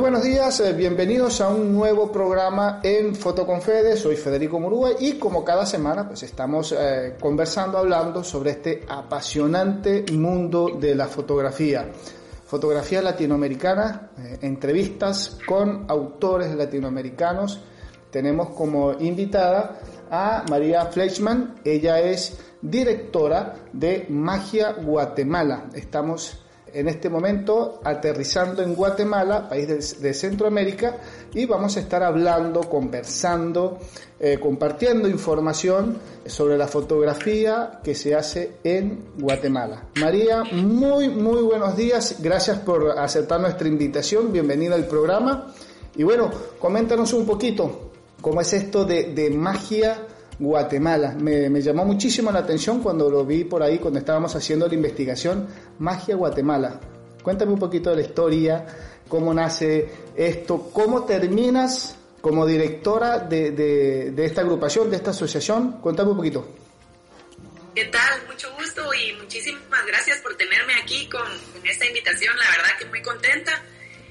Buenos días, eh, bienvenidos a un nuevo programa en Fotoconfede. Soy Federico Murúa y como cada semana pues estamos eh, conversando, hablando sobre este apasionante mundo de la fotografía. Fotografía latinoamericana, eh, entrevistas con autores latinoamericanos. Tenemos como invitada a María Fleischmann. Ella es directora de Magia Guatemala. Estamos en este momento aterrizando en Guatemala, país de, Centroamérica, y vamos a estar hablando, conversando, eh, compartiendo información sobre la fotografía que se hace en Guatemala. María, muy, muy buenos días, gracias por aceptar nuestra invitación, bienvenida al programa. Y bueno, coméntanos un poquito cómo es esto de, de magia Guatemala. Me, llamó muchísimo la atención cuando lo vi por ahí, cuando estábamos haciendo la investigación Magia Guatemala. Cuéntame un poquito de la historia, cómo nace esto, cómo terminas como directora de, esta agrupación, de esta asociación. Cuéntame un poquito. ¿Qué tal? Mucho gusto y muchísimas gracias por tenerme aquí con, con esta invitación. La verdad que muy contenta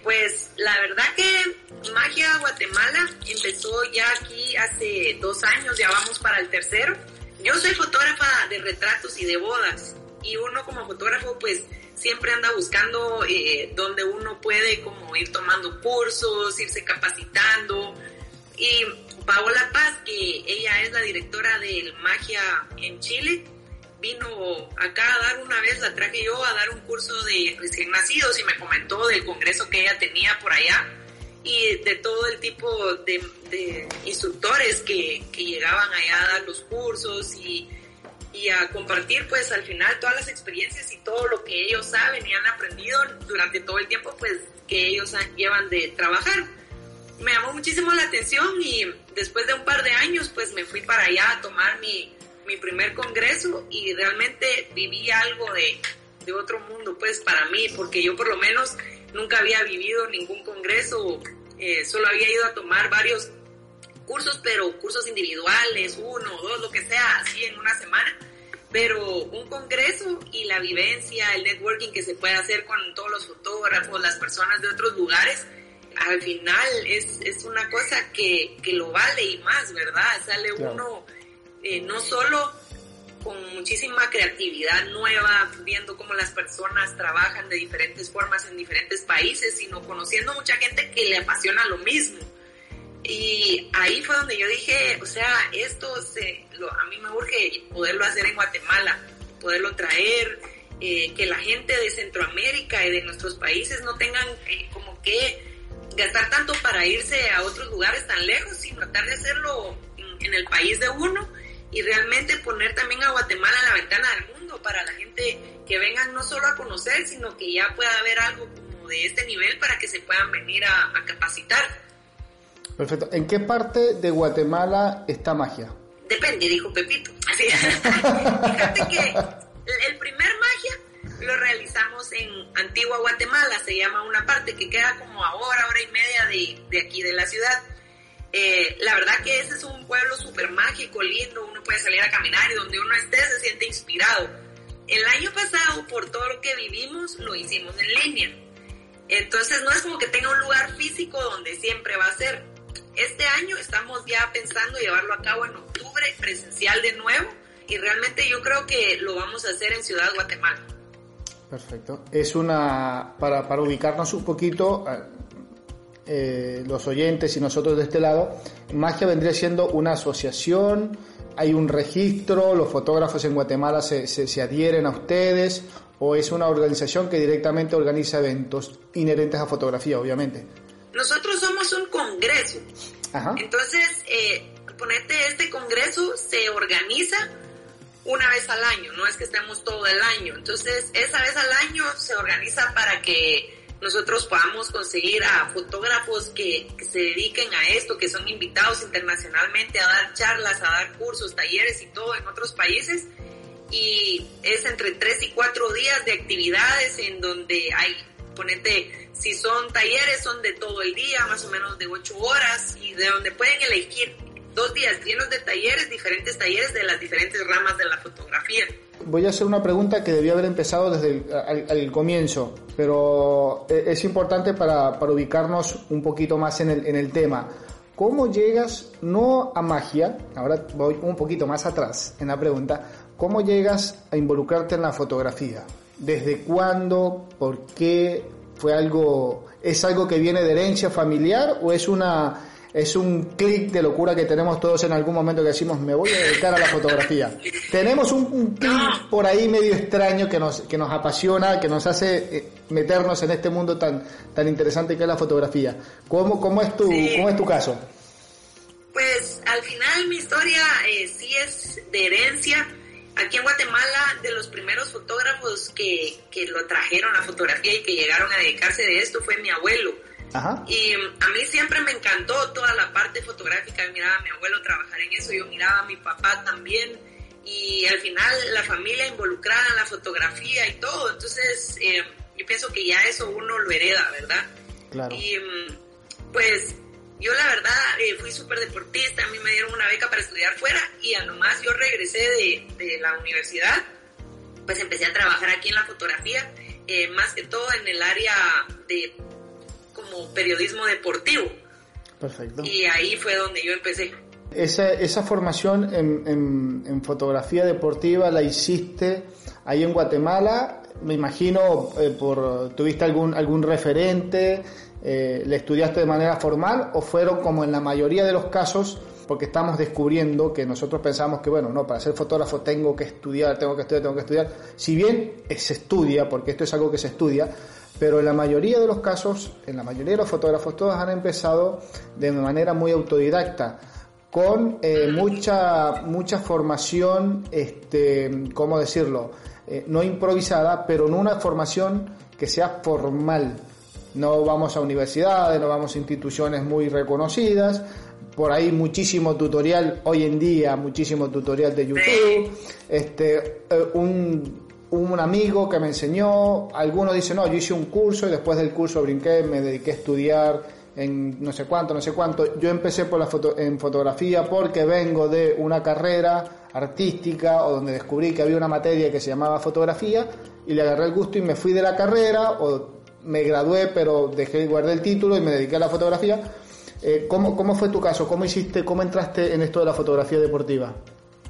pues la verdad que Magia Guatemala empezó ya aquí hace dos años, ya vamos para el tercero. Yo soy fotógrafa de retratos y de bodas y uno como fotógrafo pues siempre anda buscando eh, donde uno puede como ir tomando cursos, irse capacitando. Y Paola Paz, que ella es la directora del Magia en Chile, vino acá a dar una vez, la traje yo a dar un curso de recién nacidos y me comentó del congreso que ella tenía por allá y de todo el tipo de, instructores que, que, llegaban allá a dar los cursos y, y, a compartir pues al final todas las experiencias y todo lo que ellos saben y han aprendido durante todo el tiempo pues que ellos llevan de trabajar. Me llamó muchísimo la atención y después de un par de años pues me fui para allá a tomar mi, mi primer congreso y realmente viví algo de, de otro mundo, pues para mí, porque yo por lo menos nunca había vivido ningún congreso, eh, solo había ido a tomar varios cursos, pero cursos individuales, uno, dos, lo que sea, así en una semana. Pero un congreso y la vivencia, el networking que se puede hacer con todos los fotógrafos, las personas de otros lugares, al final es, es una cosa que, que, lo vale y más, ¿verdad? Sale uno eh, no solo con muchísima creatividad nueva, viendo cómo las personas trabajan de diferentes formas en diferentes países, sino conociendo mucha gente que le apasiona lo mismo. Y ahí fue donde yo dije, o sea, esto se, a mí me urge poderlo hacer en Guatemala, poderlo traer, eh, que la gente de Centroamérica y de nuestros países no tengan eh, como que gastar tanto para irse a otros lugares tan lejos, sino tratar de hacerlo en el país de uno y realmente poner también a Guatemala en la ventana del mundo para la gente que vengan no solo a conocer, sino que ya pueda haber algo como de este nivel para que se puedan venir a, capacitar. Perfecto. ¿En qué parte de Guatemala está magia? Depende, dijo Pepito. Fíjate que el primer magia lo realizamos en Antigua Guatemala, se llama una parte que queda como a hora, hora y media de, de aquí de la ciudad eh, la verdad que ese es un pueblo súper mágico, lindo, uno puede salir a caminar y donde uno esté se siente inspirado. El año pasado, por todo lo que vivimos, lo hicimos en línea. Entonces no es como que tenga un lugar físico donde siempre va a ser. Este año estamos ya pensando llevarlo a cabo en octubre, presencial de nuevo, y realmente yo creo que lo vamos a hacer en Ciudad Guatemala. Perfecto. Es una, para, ubicarnos un poquito, eh, los oyentes y nosotros de este lado, Magia vendría siendo una asociación, hay un registro, los fotógrafos en Guatemala se, se, adhieren a ustedes, o es una organización que directamente organiza eventos inherentes a fotografía, obviamente. Nosotros somos un congreso. Entonces, eh, ponete este congreso se organiza una vez al año, no es que estemos todo el año. Entonces, esa vez al año se organiza para que nosotros podamos conseguir a fotógrafos que, se dediquen a esto, que son invitados internacionalmente a dar charlas, a dar cursos, talleres y todo en otros países. Y es entre tres y cuatro días de actividades en donde hay, ponete, si son talleres, son de todo el día, más o menos de ocho horas, y de donde pueden elegir dos días llenos de talleres, diferentes talleres de las diferentes ramas de la fotografía. Voy a hacer una pregunta que debía haber empezado desde el comienzo, pero e, es importante para, para, ubicarnos un poquito más en el, en el tema. ¿Cómo llegas no a magia? Ahora voy un poquito más atrás en la pregunta. ¿Cómo llegas a involucrarte en la fotografía? ¿Desde cuándo? ¿Por qué? ¿Fue algo, es algo que viene de herencia familiar o es una, es un clic de locura que tenemos todos en algún momento que decimos me voy a dedicar a la fotografía. tenemos un, clic por ahí medio extraño que nos, que nos apasiona, que nos hace eh, meternos en este mundo tan, tan interesante que es la fotografía. ¿Cómo, cómo, es, tu, ¿cómo es tu caso? Pues al final mi historia eh, sí es de herencia. Aquí en Guatemala, de los primeros fotógrafos que, que lo trajeron a fotografía y que llegaron a dedicarse de esto fue mi abuelo y a mí siempre me encantó toda la parte fotográfica. miraba a mi abuelo trabajar en eso, yo miraba a mi papá también. Y al final la familia involucrada en la fotografía y todo. Entonces, eh, yo pienso que ya eso uno lo hereda, ¿verdad? Claro. Y mm, pues yo la verdad eh, fui súper deportista, a mí me dieron una beca para estudiar fuera y a nomás yo regresé de, de la universidad, pues empecé a trabajar aquí en la fotografía, eh, más que todo en el área de como periodismo deportivo. Perfecto. Y ahí fue donde yo empecé. Esa, esa formación en, en, fotografía deportiva la hiciste ahí en Guatemala, me imagino, eh, por tuviste algún, algún referente, eh, le estudiaste de manera formal o fueron como en la mayoría de los casos, porque estamos descubriendo que nosotros pensamos que, bueno, no, para ser fotógrafo tengo que estudiar, tengo que estudiar, tengo que estudiar. Si bien se estudia, porque esto es algo que se estudia, pero en la mayoría de los casos, en la mayoría de los fotógrafos, todos han empezado de manera muy autodidacta, con eh, mucha, mucha formación, este, ¿cómo decirlo? Eh, no improvisada, pero no una formación que sea formal. No vamos a universidades, no vamos a instituciones muy reconocidas, por ahí muchísimo tutorial hoy en día, muchísimo tutorial de YouTube, este, eh, un un amigo que me enseñó, algunos dicen, no, yo hice un curso y después del curso brinqué, me dediqué a estudiar en no sé cuánto, no sé cuánto. Yo empecé por la foto, en fotografía porque vengo de una carrera artística o donde descubrí que había una materia que se llamaba fotografía y le agarré el gusto y me fui de la carrera o me gradué pero dejé guardé el título y me dediqué a la fotografía. Eh, ¿cómo, ¿Cómo fue tu caso? ¿Cómo hiciste, cómo entraste en esto de la fotografía deportiva?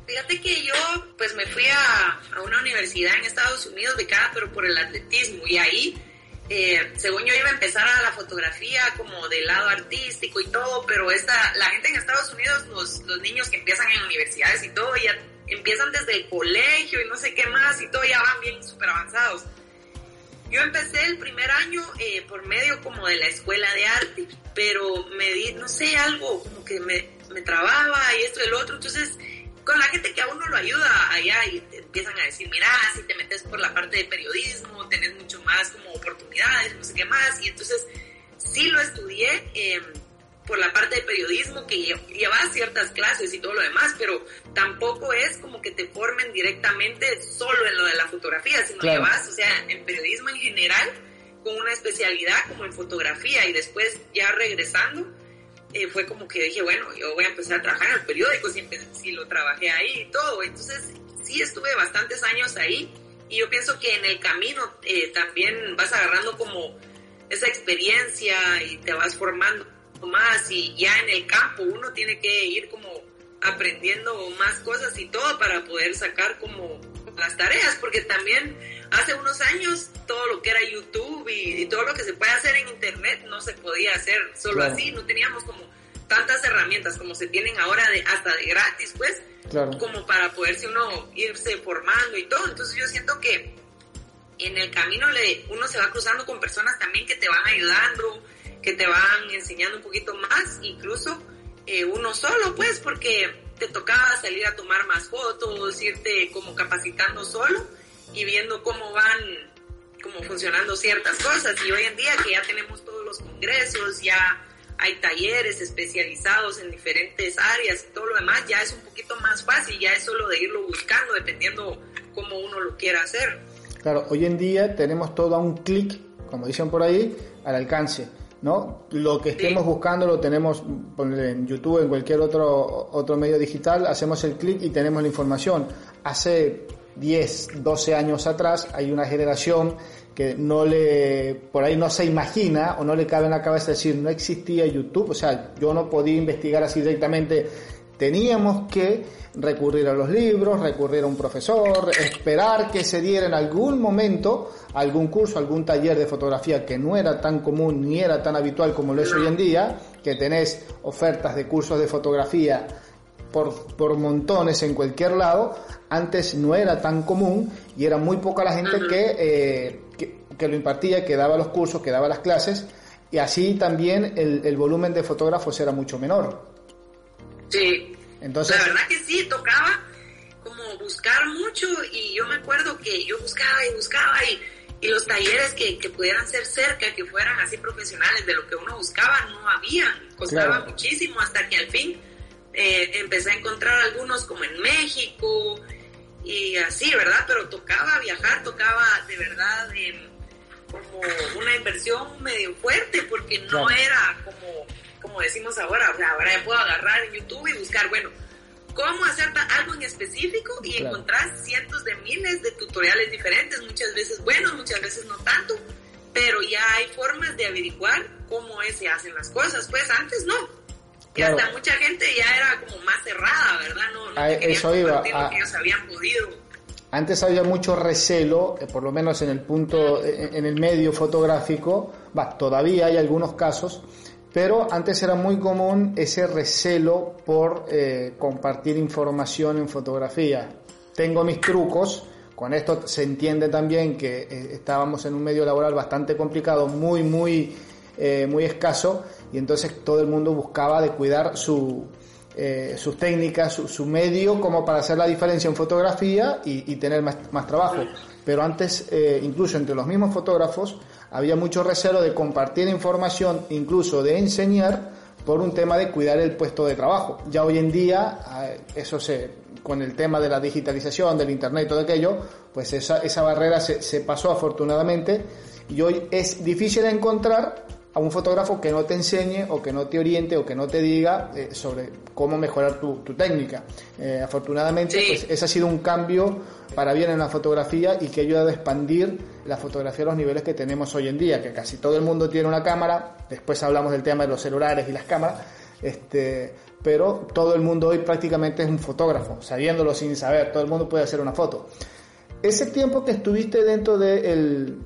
Fíjate que yo pues me fui a, una universidad en Estados Unidos becada pero por el atletismo y ahí eh, según yo iba a empezar a la fotografía como del lado artístico y todo, pero esta, la gente en Estados Unidos, los, los niños que empiezan en universidades y todo, ya empiezan desde el colegio y no sé qué más y todo, ya van bien súper avanzados. Yo empecé el primer año eh, por medio como de la escuela de arte, pero me di, no sé, algo como que me, me trababa y esto y el otro, entonces con la gente que a uno lo ayuda allá y te empiezan a decir, mira, si te metes por la parte de periodismo, tenés mucho más como oportunidades, no sé qué más. Y entonces sí lo estudié em, por la parte de periodismo, que llevas ciertas clases y todo lo demás, pero tampoco es como que te formen directamente solo en lo fotografía, sino que vas, o sea, en periodismo en general, con una especialidad como en fotografía y después ya regresando eh, fue como que dije, bueno, yo voy a empezar a trabajar en el periódico, si, si lo trabajé ahí y todo. Entonces, sí estuve bastantes años ahí y yo pienso que en el camino eh, también vas agarrando como esa experiencia y te vas formando más y ya en el campo uno tiene que ir como aprendiendo más cosas y todo para poder sacar como las tareas, porque también hace unos años todo lo que era YouTube y, todo lo que se puede hacer en Internet no se podía hacer solo así, no teníamos como tantas herramientas como se tienen ahora de, hasta de gratis, pues, como para poderse uno irse formando y todo. Entonces yo siento que en el camino le, uno se va cruzando con personas también que te van ayudando, que te van enseñando un poquito más, incluso eh, uno solo, pues, porque te tocaba salir a tomar más fotos, irte como capacitando solo y viendo cómo van, cómo funcionando ciertas cosas. Y hoy en día que ya tenemos todos los congresos, ya hay talleres especializados en diferentes áreas y todo lo demás, ya es un poquito más fácil, ya es solo de irlo buscando dependiendo cómo uno lo quiera hacer. Claro, hoy en día tenemos todo a un clic, como dicen por ahí, al alcance. ¿No? Lo que estemos buscando lo tenemos en YouTube, en cualquier otro, otro medio digital, hacemos el clic y tenemos la información. Hace 10, 12 años atrás, hay una generación que no le, por ahí no se imagina o no le cabe en la cabeza decir, no existía YouTube, o sea, yo no podía investigar así directamente, teníamos que recurrir a los libros, recurrir a un profesor, esperar que se diera en algún momento algún curso, algún taller de fotografía que no era tan común ni era tan habitual como lo es hoy en día, que tenés ofertas de cursos de fotografía por, por montones en cualquier lado, antes no era tan común y era muy poca la gente eh, que, que, lo impartía, que daba los cursos, que daba las clases, y así también el, el volumen de fotógrafos era mucho menor. Sí, Entonces, la verdad que sí, tocaba como buscar mucho y yo me acuerdo que yo buscaba y buscaba y, y los talleres que, que, pudieran ser cerca, que fueran así profesionales de lo que uno buscaba, no habían, costaba muchísimo hasta que al fin eh, empecé a encontrar algunos como en México, y así, ¿verdad? Pero tocaba viajar, tocaba de verdad em, como una inversión medio fuerte porque no era como, como decimos ahora, o sea, ahora ya puedo agarrar en YouTube y buscar, bueno, cómo hacer algo en específico y encontrar cientos de miles de tutoriales diferentes, muchas veces buenos, muchas veces no tanto, pero ya hay formas de averiguar cómo es, se hacen las cosas, pues antes no y hasta mucha gente ya era como más cerrada, ¿verdad? No, no eso iba. A, que ellos habían podido. Antes había mucho recelo, eh, por lo menos en el punto, eh, en el medio fotográfico, va, todavía hay algunos casos, pero antes era muy común ese recelo por eh, compartir información en fotografía. Tengo mis trucos, con esto se entiende también que estábamos en un medio laboral bastante complicado, muy, muy, muy escaso, y entonces todo el mundo buscaba de cuidar su, eh, sus técnicas, su, medio, como para hacer la diferencia en fotografía y, tener más, más, trabajo. Pero antes, eh, incluso entre los mismos fotógrafos, había mucho recelo de compartir información, incluso de enseñar, por un tema de cuidar el puesto de trabajo. Ya hoy en día, eh, eso se, con el tema de la digitalización, del internet y todo aquello, pues esa, esa barrera se, se pasó afortunadamente y hoy es difícil encontrar a un fotógrafo que no te enseñe o que no te oriente o que no te diga eh, sobre cómo mejorar tu, técnica. Eh, afortunadamente, pues ese ha sido un cambio para bien en la fotografía y que ayuda a expandir la fotografía a los niveles que tenemos hoy en día, que casi todo el mundo tiene una cámara, después hablamos del tema de los celulares y las cámaras, este, pero todo el mundo hoy prácticamente es un fotógrafo, sabiéndolo sin saber, todo el mundo puede hacer una foto. Ese tiempo que estuviste dentro del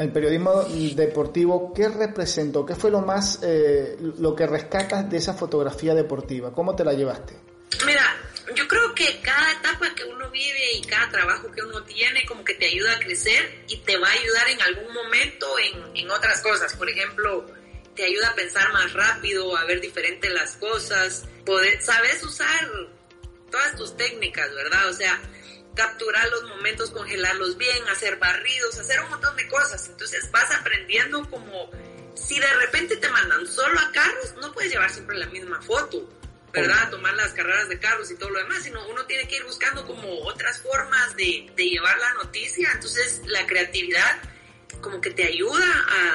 el periodismo deportivo, ¿qué representó? ¿Qué fue lo más, eh, lo que rescatas de esa fotografía deportiva? ¿Cómo te la llevaste? Mira, yo creo que cada etapa que uno vive y cada trabajo que uno tiene como que te ayuda a crecer y te va a ayudar en algún momento en, en otras cosas. Por ejemplo, te ayuda a pensar más rápido, a ver diferentes las cosas, poder, sabes usar todas tus técnicas, ¿verdad? O sea, capturar los momentos, congelarlos bien, hacer barridos, hacer un montón de cosas. Entonces vas aprendiendo como si de repente te mandan solo a carros, no puedes llevar siempre la misma foto, ¿verdad? Tomar las carreras de carros y todo lo demás, sino uno tiene que ir buscando como otras formas de, de llevar la noticia. Entonces la creatividad como que te ayuda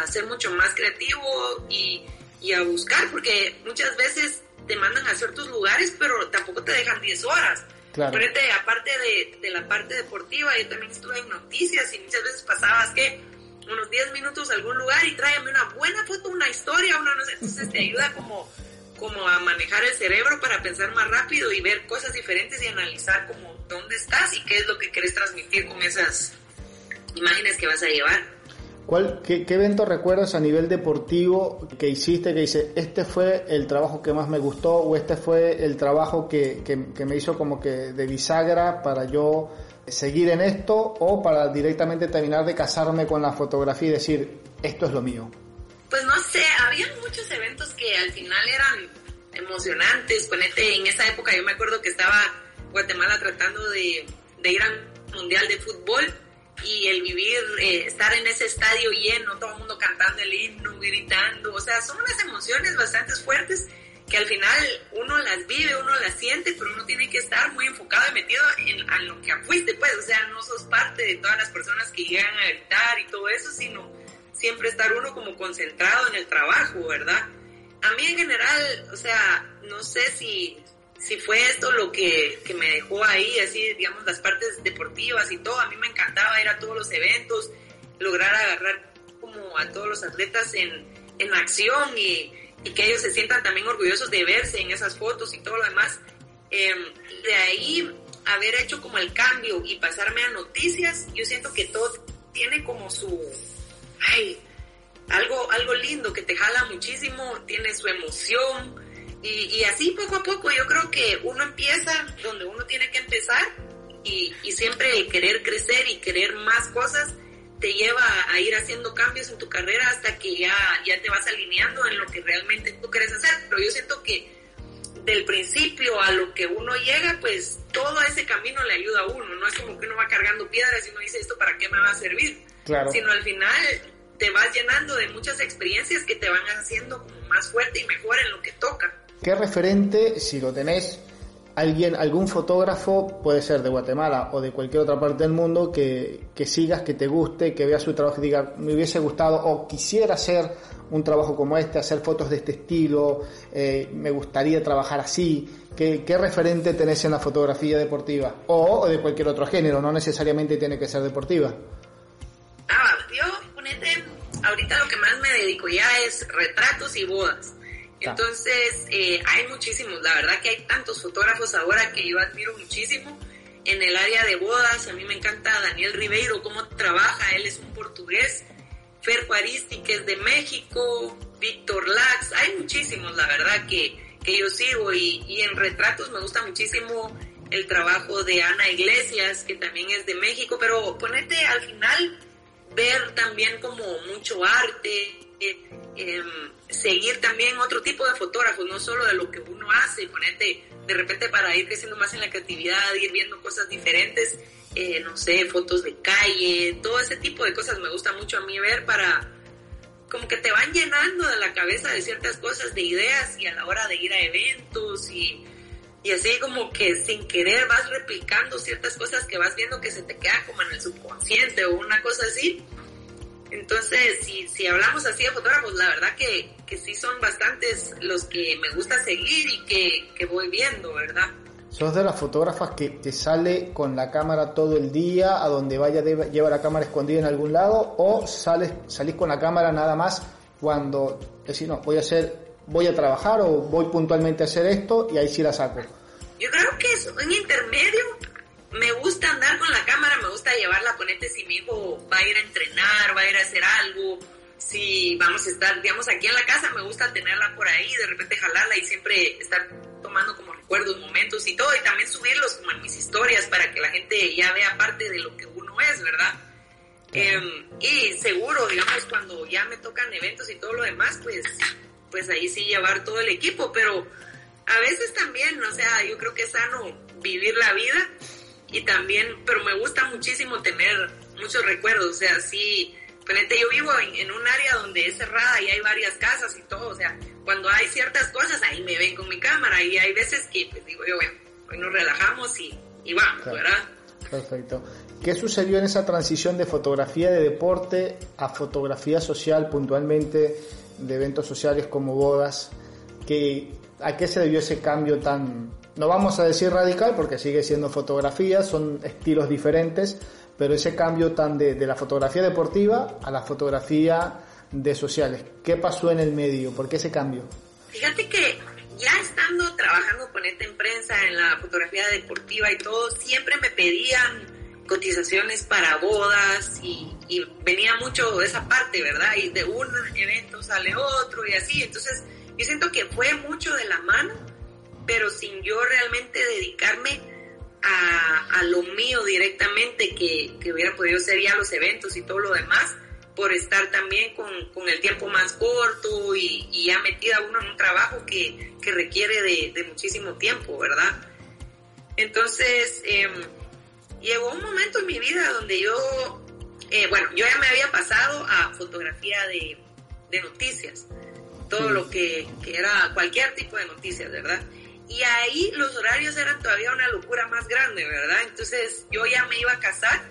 a ser mucho más creativo y, y a buscar, porque muchas veces te mandan a ciertos lugares, pero tampoco te dejan 10 horas. Claro. aparte de, de, la parte deportiva, yo también estuve en noticias y muchas veces pasabas que unos 10 minutos a algún lugar y tráeme una buena foto, una historia, una no sé, entonces te ayuda como, como a manejar el cerebro para pensar más rápido y ver cosas diferentes y analizar como dónde estás y qué es lo que quieres transmitir con esas imágenes que vas a llevar. ¿Cuál, qué, evento recuerdas a nivel deportivo que hiciste que dice, este fue el trabajo que más me gustó o este fue el trabajo que, que, me hizo como que de bisagra para yo seguir en esto o para directamente terminar de casarme con la fotografía y decir, esto es lo mío? Pues no sé, había muchos eventos que al final eran emocionantes. Ponete, en esa época yo me acuerdo que estaba Guatemala tratando de, de ir al Mundial de Fútbol y el vivir, eh, estar en ese estadio lleno, todo el mundo cantando el himno, gritando, o sea, son unas emociones bastante fuertes que al final uno las vive, uno las siente, pero uno tiene que estar muy enfocado y metido en, lo que fuiste, pues, o sea, no sos parte de todas las personas que llegan a gritar y todo eso, sino siempre estar uno como concentrado en el trabajo, ¿verdad? A mí en general, o sea, no sé si si fue esto lo que, que, me dejó ahí, así, digamos, las partes deportivas y todo. A mí me encantaba ir a todos los eventos, lograr agarrar como a todos los atletas en, en acción y, y, que ellos se sientan también orgullosos de verse en esas fotos y todo lo demás. Em, de ahí haber hecho como el cambio y pasarme a noticias, yo siento que todo tiene como su, ay, algo, algo lindo que te jala muchísimo, tiene su emoción y, y así poco a poco yo creo que uno empieza donde uno tiene que empezar y, y siempre querer crecer y querer más cosas te lleva a ir haciendo cambios en tu carrera hasta que ya, ya te vas alineando en lo que realmente tú quieres hacer. Pero yo siento que del principio a lo que uno llega, pues todo ese camino le ayuda a uno. No es como que uno va cargando piedras y uno dice esto para qué me va a servir. Claro. Sino al final te vas llenando de muchas experiencias que te van haciendo como más fuerte y mejor en lo que toca. ¿Qué referente, si lo tenés, alguien, algún fotógrafo, puede ser de Guatemala o de cualquier otra parte del mundo, que, que sigas, que te guste, que veas su trabajo y diga, me hubiese gustado o quisiera hacer un trabajo como este, hacer fotos de este estilo, eh, me gustaría trabajar así. ¿Qué, ¿Qué, referente tenés en la fotografía deportiva? O, o, de cualquier otro género, no necesariamente tiene que ser deportiva. Ah, yo, ponete, ahorita lo que más me dedico ya es retratos y bodas. Entonces, eh, hay muchísimos, la verdad que hay tantos fotógrafos ahora que yo admiro muchísimo. En el área de bodas, a mí me encanta Daniel Ribeiro, cómo trabaja, él es un portugués. Fer Juaristi, que es de México, Víctor Lax, hay muchísimos, la verdad, que, que yo sigo. Y, y en retratos me gusta muchísimo el trabajo de Ana Iglesias, que también es de México, pero ponete al final ver también como mucho arte, eh, seguir también otro tipo de fotógrafos, no solo de lo que uno hace, ponerte de repente para ir creciendo más en la creatividad, ir viendo cosas diferentes, eh, no sé, fotos de calle, todo ese tipo de cosas me gusta mucho a mí ver para como que te van llenando de la cabeza de ciertas cosas, de ideas y a la hora de ir a eventos y, y así como que sin querer vas replicando ciertas cosas que vas viendo que se te quedan como en el subconsciente o una cosa así entonces, si, si hablamos así de fotógrafos, la verdad que, que sí son bastantes los que me gusta seguir y que, que voy viendo, ¿verdad? ¿Sos de las fotógrafas que te sale con la cámara todo el día, a donde vaya lleva la cámara escondida en algún lado, o sales, salís con la cámara nada más cuando decís, no, voy a hacer, voy a trabajar o voy puntualmente a hacer esto y ahí sí la saco? Yo creo que es un intermedio, me gusta andar con la cámara, me gusta llevarla, ponete si mi hijo va a ir a entrenar, va a ir a hacer algo, si vamos a estar, digamos, aquí en la casa, me gusta tenerla por ahí, de repente jalarla y siempre estar tomando como recuerdos, momentos y todo, y también subirlos como en mis historias para que la gente ya vea parte de lo que uno es, ¿verdad? Eh, y seguro, digamos, cuando ya me tocan eventos y todo lo demás, pues, pues ahí sí llevar todo el equipo, pero a veces también, o sea, yo creo que es sano vivir la vida y también, pero me gusta muchísimo tener muchos recuerdos, o sea, sí, ponete, yo vivo en, en, un área donde es cerrada y hay varias casas y todo, o sea, cuando hay ciertas cosas, ahí me ven con mi cámara y hay veces que, pues digo yo, bueno, hoy nos relajamos y, y vamos, claro. ¿verdad? Perfecto. ¿Qué sucedió en esa transición de fotografía de deporte a fotografía social, puntualmente de eventos sociales como bodas? ¿Qué, ¿A qué se debió ese cambio tan, no vamos a decir radical porque sigue siendo fotografía, son estilos diferentes, pero ese cambio tan de, la fotografía deportiva a la fotografía de sociales, ¿qué pasó en el medio? ¿Por qué ese cambio? Fíjate que ya estando trabajando con esta en prensa en la fotografía deportiva y todo, siempre me pedían cotizaciones para bodas y, y venía mucho de esa parte, ¿verdad? Y de un evento sale otro y así, entonces yo siento que fue mucho de la mano pero sin yo realmente dedicarme a, a lo mío directamente, que, que, hubiera podido ser ya los eventos y todo lo demás, por estar también con, con el tiempo más corto y, y, ya metida uno en un trabajo que, que requiere de, de, muchísimo tiempo, ¿verdad? Entonces, eh, llegó un momento en mi vida donde yo, eh, bueno, yo ya me había pasado a fotografía de, de noticias, todo lo que, que era cualquier tipo de noticias, ¿verdad? Y ahí los horarios eran todavía una locura más grande, ¿verdad? Entonces yo ya me iba a casar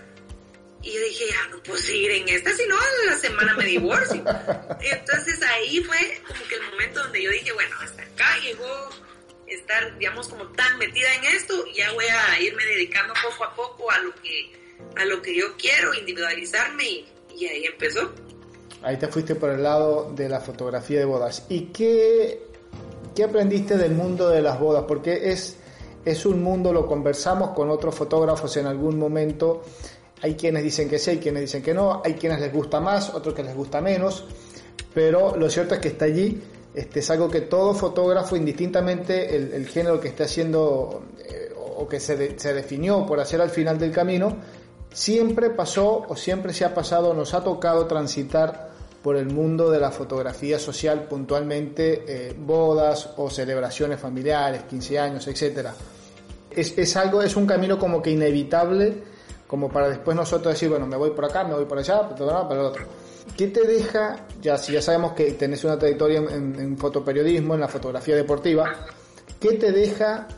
y dije, ya no puedo seguir en esta, si no, la semana me divorcio. entonces ahí fue como que el momento donde yo dije, bueno, hasta acá llegó estar, digamos, como tan metida en esto, ya voy a irme dedicando poco a poco a lo que, a lo que yo quiero, individualizarme y, y ahí empezó. Ahí te fuiste por el lado de la fotografía de bodas. ¿Y qué, qué aprendiste del mundo de las bodas? Porque es, es un mundo, lo conversamos con otros fotógrafos en algún momento. Hay quienes dicen que sí, hay quienes dicen que no, hay quienes les gusta más, otros que les gusta menos, pero lo cierto es que está allí. Este, es algo que todo fotógrafo, indistintamente el, género que esté haciendo eh, o que se, se definió por hacer al final del camino, siempre pasó o siempre se ha pasado, nos ha tocado transitar por el mundo de la fotografía social, puntualmente eh, bodas o celebraciones familiares, 15 años, etc. Es, es, algo, es un camino como que inevitable, como para después nosotros decir, bueno, me voy por acá, me voy por allá, para el otro. ¿Qué te deja, ya si ya sabemos que tenés una trayectoria en, en fotoperiodismo, en la fotografía deportiva, ¿qué te deja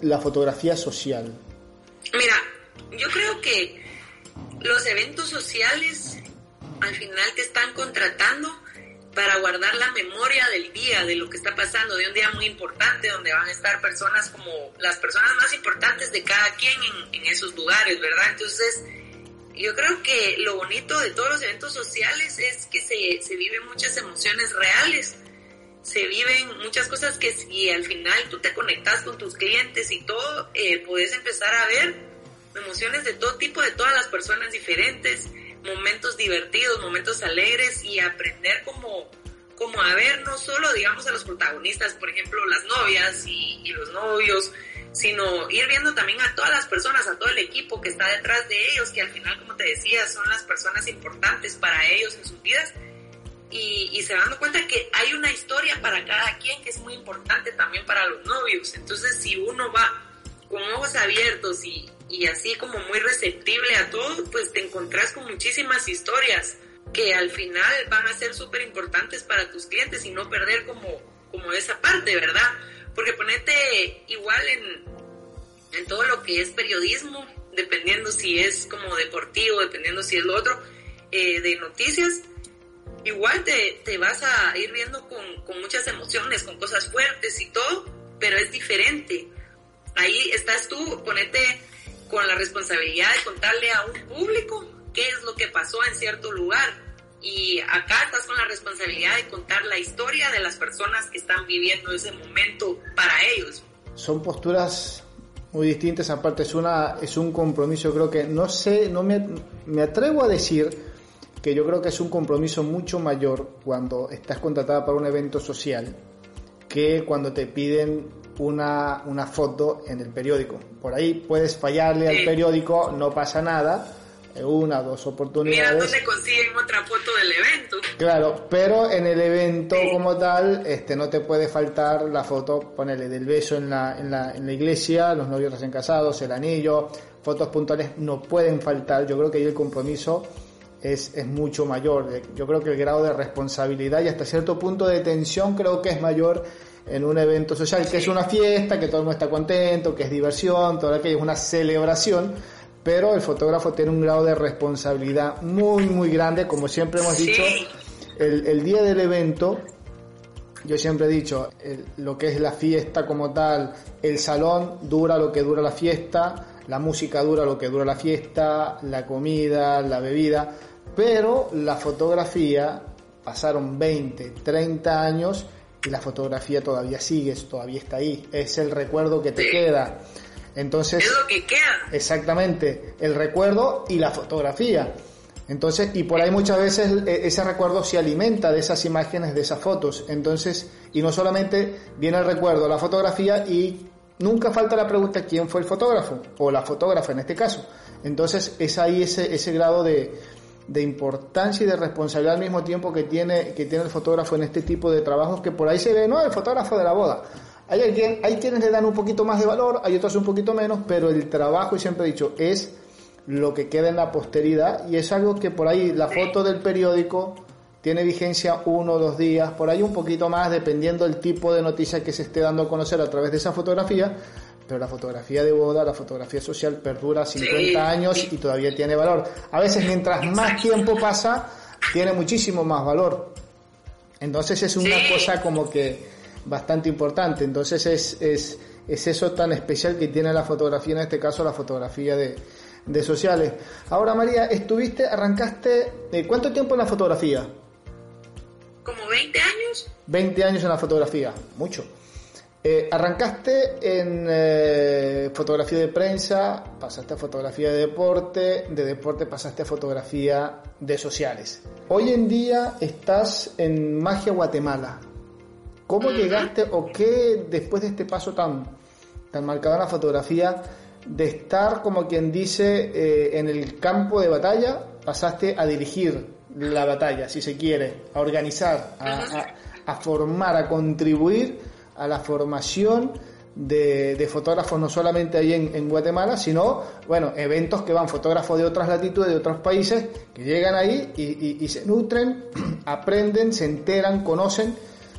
la fotografía social? Mira, yo creo que los eventos sociales al final te están contratando para guardar la memoria del día, de lo que está pasando, de un día muy importante donde van a estar personas como las personas más importantes de cada quien en, esos lugares, ¿verdad? Entonces, yo creo que lo bonito de todos los eventos sociales es que se, se viven muchas emociones reales, se viven muchas cosas que si al final tú te conectas con tus clientes y todo, eh, puedes empezar a ver emociones de todo tipo, de todas las personas diferentes, momentos divertidos, momentos alegres y aprender como, como a ver no solo, digamos, a los protagonistas, por ejemplo, las novias y, y los novios, sino ir viendo también a todas las personas, a todo el equipo que está detrás de ellos, que al final, como te decía, son las personas importantes para ellos en sus vidas. Y, y, se dando cuenta que hay una historia para cada quien que es muy importante también para los novios. Entonces, si uno va con ojos abiertos y, y así como muy receptible a todo, pues te encontrás con muchísimas historias que al final van a ser súper importantes para tus clientes y no perder como, como esa parte, ¿verdad? Porque ponete igual en, en todo lo que es periodismo, dependiendo si es como deportivo, dependiendo si es lo otro, eh, de noticias, igual te, te, vas a ir viendo con, con muchas emociones, con cosas fuertes y todo, pero es diferente. Ahí estás tú, ponete con la responsabilidad de contarle a un público qué es lo que pasó en cierto lugar. Y acá estás con la responsabilidad de contar la historia de las personas que están viviendo ese momento para ellos. Son posturas muy distintas, aparte es, una, es un compromiso, creo que, no sé, no me, me atrevo a decir que yo creo que es un compromiso mucho mayor cuando estás contratada para un evento social que cuando te piden una, una foto en el periódico. Por ahí puedes fallarle al periódico, no pasa nada, eh, una dos oportunidades. Mira dónde consiguen otra foto del evento. Claro, pero en el evento como tal, este no te puede faltar la foto, ponele del beso en la, en la, en la iglesia, los novios recién casados, el anillo, fotos puntuales no pueden faltar. Yo creo que ahí el compromiso es, es mucho mayor. Yo creo que el grado de responsabilidad y hasta cierto punto de tensión creo que es mayor en un evento social, que es una fiesta, que todo el mundo está contento, que es diversión, todo aquello es una celebración, pero el fotógrafo tiene un grado de responsabilidad muy, muy grande, como siempre hemos dicho, el, el, día del evento, yo siempre he dicho, lo que es la fiesta como tal, el salón dura lo que dura la fiesta, la música dura lo que dura la fiesta, la comida, la bebida, pero la fotografía pasaron 20, 30 años y la fotografía todavía sigue, todavía está ahí, es el recuerdo que te queda. Entonces, es lo que queda. Exactamente, el recuerdo y la fotografía. Entonces, y por ahí muchas veces e, ese recuerdo se alimenta de esas imágenes, de esas fotos. Entonces, y no solamente viene el recuerdo, la fotografía y nunca falta la pregunta quién fue el fotógrafo o la fotógrafa en este caso. Entonces, es ahí ese, ese grado de, de importancia y de responsabilidad al mismo tiempo que tiene, que tiene el fotógrafo en este tipo de trabajos que por ahí se ve, no, el fotógrafo de la boda. Hay, alguien, hay quienes le dan un poquito más de valor, hay otros un poquito menos, pero el trabajo, y siempre he dicho, es lo que queda en la posteridad y es algo que por ahí la foto del periódico tiene vigencia uno o dos días, por ahí un poquito más, dependiendo del tipo de noticia que se esté dando a conocer a través de esa fotografía, pero la fotografía de boda, la fotografía social perdura 50 años y todavía tiene valor. A veces mientras más tiempo pasa, tiene muchísimo más valor. Entonces es una cosa como que bastante importante. Entonces es, es, es eso tan especial que tiene la fotografía, en este caso la fotografía de, de sociales. Ahora María, estuviste, arrancaste, eh, ¿cuánto tiempo en la fotografía? Como 20 años. 20 años en la fotografía, mucho. Eh, arrancaste en eh, fotografía de prensa, pasaste a fotografía de deporte, de deporte pasaste a fotografía de sociales. Hoy en día estás en Magia Guatemala. ¿Cómo llegaste o qué después de este paso tan, tan marcado en la fotografía, de estar como quien dice eh, en el campo de batalla, pasaste a dirigir la batalla, si se quiere, a organizar, a formar, a contribuir? A la formación de, fotógrafos no solamente ahí en, Guatemala, sino, bueno, eventos que van fotógrafos de otras latitudes, de otros países, que llegan ahí y, se nutren, aprenden, se enteran, conocen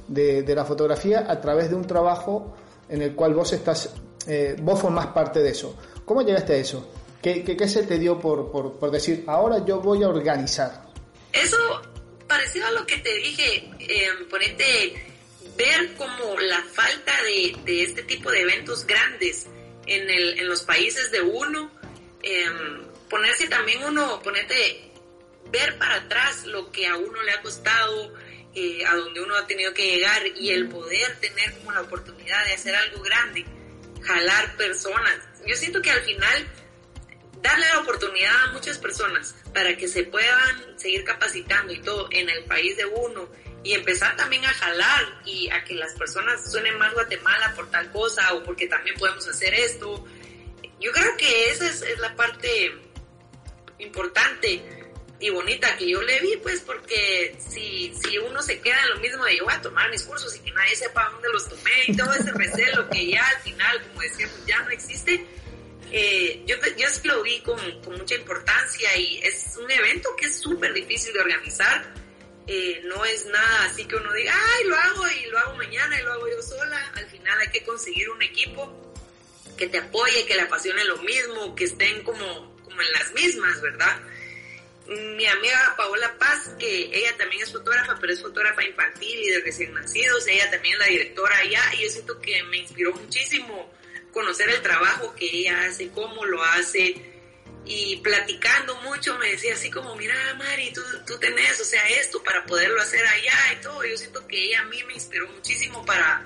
de, la fotografía a través de un trabajo en el cual vos estás, eh, vos formás parte de eso. ¿Cómo llegaste a eso? ¿Qué, qué, se te dio por, por, decir, ahora yo voy a organizar? Eso, parecido a lo que te dije, eh, ponete ver como la falta de, este tipo de eventos grandes en, el, en los países de uno, em, ponerse también uno, ponerte, ver para atrás lo que a uno le ha costado, eh, a donde uno ha tenido que llegar y el poder tener como la oportunidad de hacer algo grande, jalar personas. Yo siento que al final darle la oportunidad a muchas personas para que se puedan seguir capacitando y todo en el país de uno y empezar también a jalar y a que las personas suenen más Guatemala por tal cosa o porque también podemos hacer esto. Yo creo que esa es, la parte importante y bonita que yo le vi, pues porque si, si uno se queda en lo mismo de yo voy a tomar mis cursos y que nadie sepa dónde los tomé y todo ese recelo que ya al final, como decíamos, ya no existe, eh, yo, yo lo vi con, con mucha importancia y es un evento que es súper difícil de organizar eh, no es nada así que uno diga, ay, lo hago y lo hago mañana y lo hago yo sola. Al final hay que conseguir un equipo que te apoye, que le apasione lo mismo, que estén como, como en las mismas, ¿verdad? Mi amiga Paola Paz, que ella también es fotógrafa, pero es fotógrafa infantil y de recién nacidos, ella también es la directora allá, y yo siento que me inspiró muchísimo conocer el trabajo que ella hace, cómo lo hace, y platicando mucho me decía así como, mira Mari, tú, tú tenés, o sea, esto para poderlo hacer allá y todo. Yo siento que ella a mí me inspiró muchísimo para,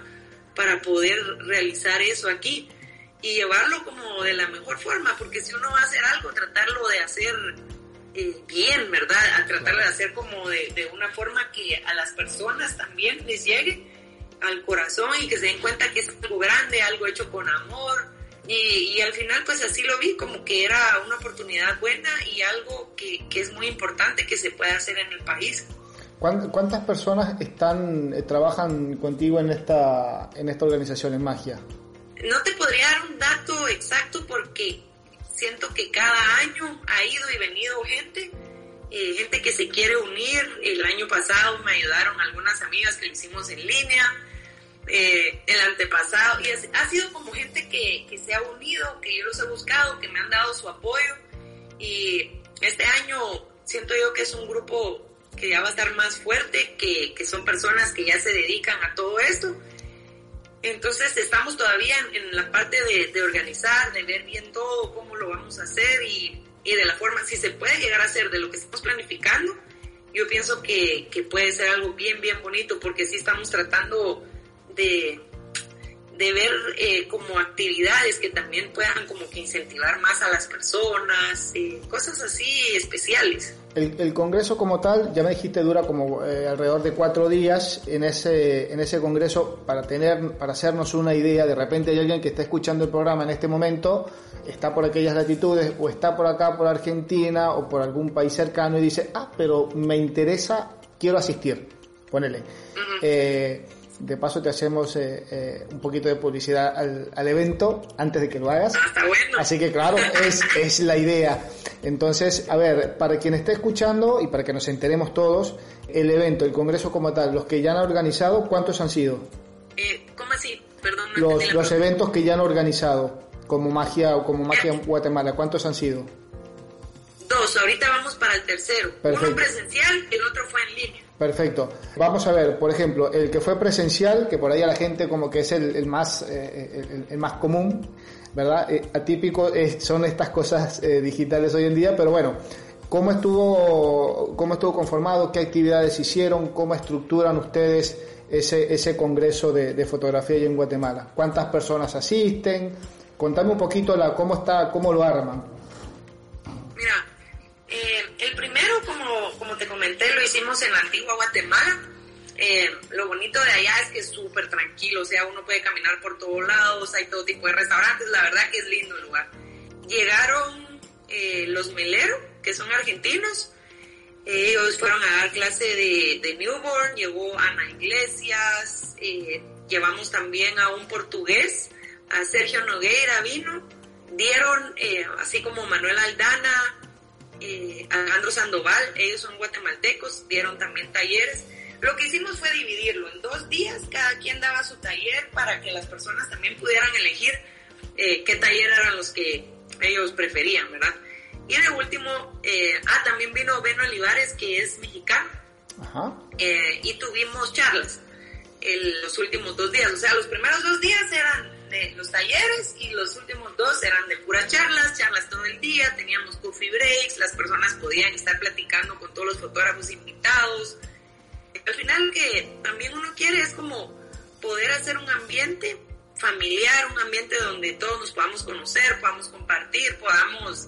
para poder realizar eso aquí y llevarlo como de la mejor forma, porque si uno va a hacer algo, tratarlo de hacer eh, bien, ¿verdad? A tratarlo de hacer como de, de una forma que a las personas también les llegue al corazón y que se den cuenta que es algo grande, algo hecho con amor y, al final pues así lo vi, como que era una oportunidad buena y algo que, es muy importante que se puede hacer en el país. ¿Cuántas personas están eh, trabajan contigo en esta, en esta organización, en Magia? No te podría dar un dato exacto porque siento que cada año ha ido y venido gente, eh, gente que se quiere unir. El año pasado me ayudaron algunas amigas que lo hicimos en línea eh, el antepasado, y ha sido como gente que, que, se ha unido, que yo los he buscado, que me han dado su apoyo, y este año siento yo que es un grupo que ya va a estar más fuerte, que, que son personas que ya se dedican a todo esto. Entonces estamos todavía en, la parte de, de, organizar, de ver bien todo, cómo lo vamos a hacer y, y, de la forma, si se puede llegar a hacer de lo que estamos planificando, yo pienso que, que puede ser algo bien, bien bonito porque sí estamos tratando de, de ver eh, como actividades que también puedan como que incentivar más a las personas, eh, cosas así especiales. El, el, congreso como tal, ya me dijiste, dura como eh, alrededor de cuatro días en ese, en ese congreso para tener, para hacernos una idea, de repente hay alguien que está escuchando el programa en este momento, está por aquellas latitudes o está por acá, por Argentina o por algún país cercano y dice, ah, pero me interesa, quiero asistir, ponele. De paso te hacemos eh, eh, un poquito de publicidad al, evento antes de que lo hagas. Ah, bueno. Así que claro, es, es la idea. Entonces, a ver, para quien esté escuchando y para que nos enteremos todos, el evento, el congreso como tal, los que ya han organizado, ¿cuántos han sido? Eh, ¿Cómo así? Perdón. los, los eventos que ya han organizado, como Magia o como Magia en Guatemala, ¿cuántos han sido? Dos, ahorita vamos para el tercero. Uno presencial, el otro fue en línea. Perfecto. Vamos a ver, por ejemplo, el que fue presencial, que por ahí a la gente como que es el, más, eh, el, más común, ¿verdad? Eh, atípico son estas cosas eh, digitales hoy en día, pero bueno, ¿cómo estuvo, ¿cómo estuvo conformado? ¿Qué actividades hicieron? ¿Cómo estructuran ustedes ese, ese congreso de, fotografía allí en Guatemala? ¿Cuántas personas asisten? Contame un poquito la, cómo, está, cómo lo arman. Mira, el primero, como, como te comenté, lo hicimos en la antigua Guatemala. Eh, lo bonito de allá es que es súper tranquilo, o sea, uno puede caminar por todos lados, hay todo tipo de restaurantes, la verdad que es lindo el lugar. Llegaron eh, los Melero, que son argentinos, ellos fueron a dar clase de, de newborn, llegó Ana Iglesias, eh, llevamos también a un portugués, a Sergio Nogueira vino, dieron, así como Manuel Aldana, eh, Alejandro Sandoval, ellos son guatemaltecos, dieron también talleres. Lo que hicimos fue dividirlo en dos días, cada quien daba su taller para que las personas también pudieran elegir eh, qué taller eran los que ellos preferían, ¿verdad? Y de último, eh, ah, también vino Ben Olivares, que es mexicano, eh, y tuvimos charlas en los últimos dos días. O sea, los primeros dos días eran de los talleres y los últimos dos eran de puras charlas, charlas todo el día, teníamos coffee breaks, las personas podían estar platicando con todos los fotógrafos invitados. Al final que también uno quiere es como poder hacer un ambiente familiar, un ambiente donde todos nos podamos conocer, podamos compartir, podamos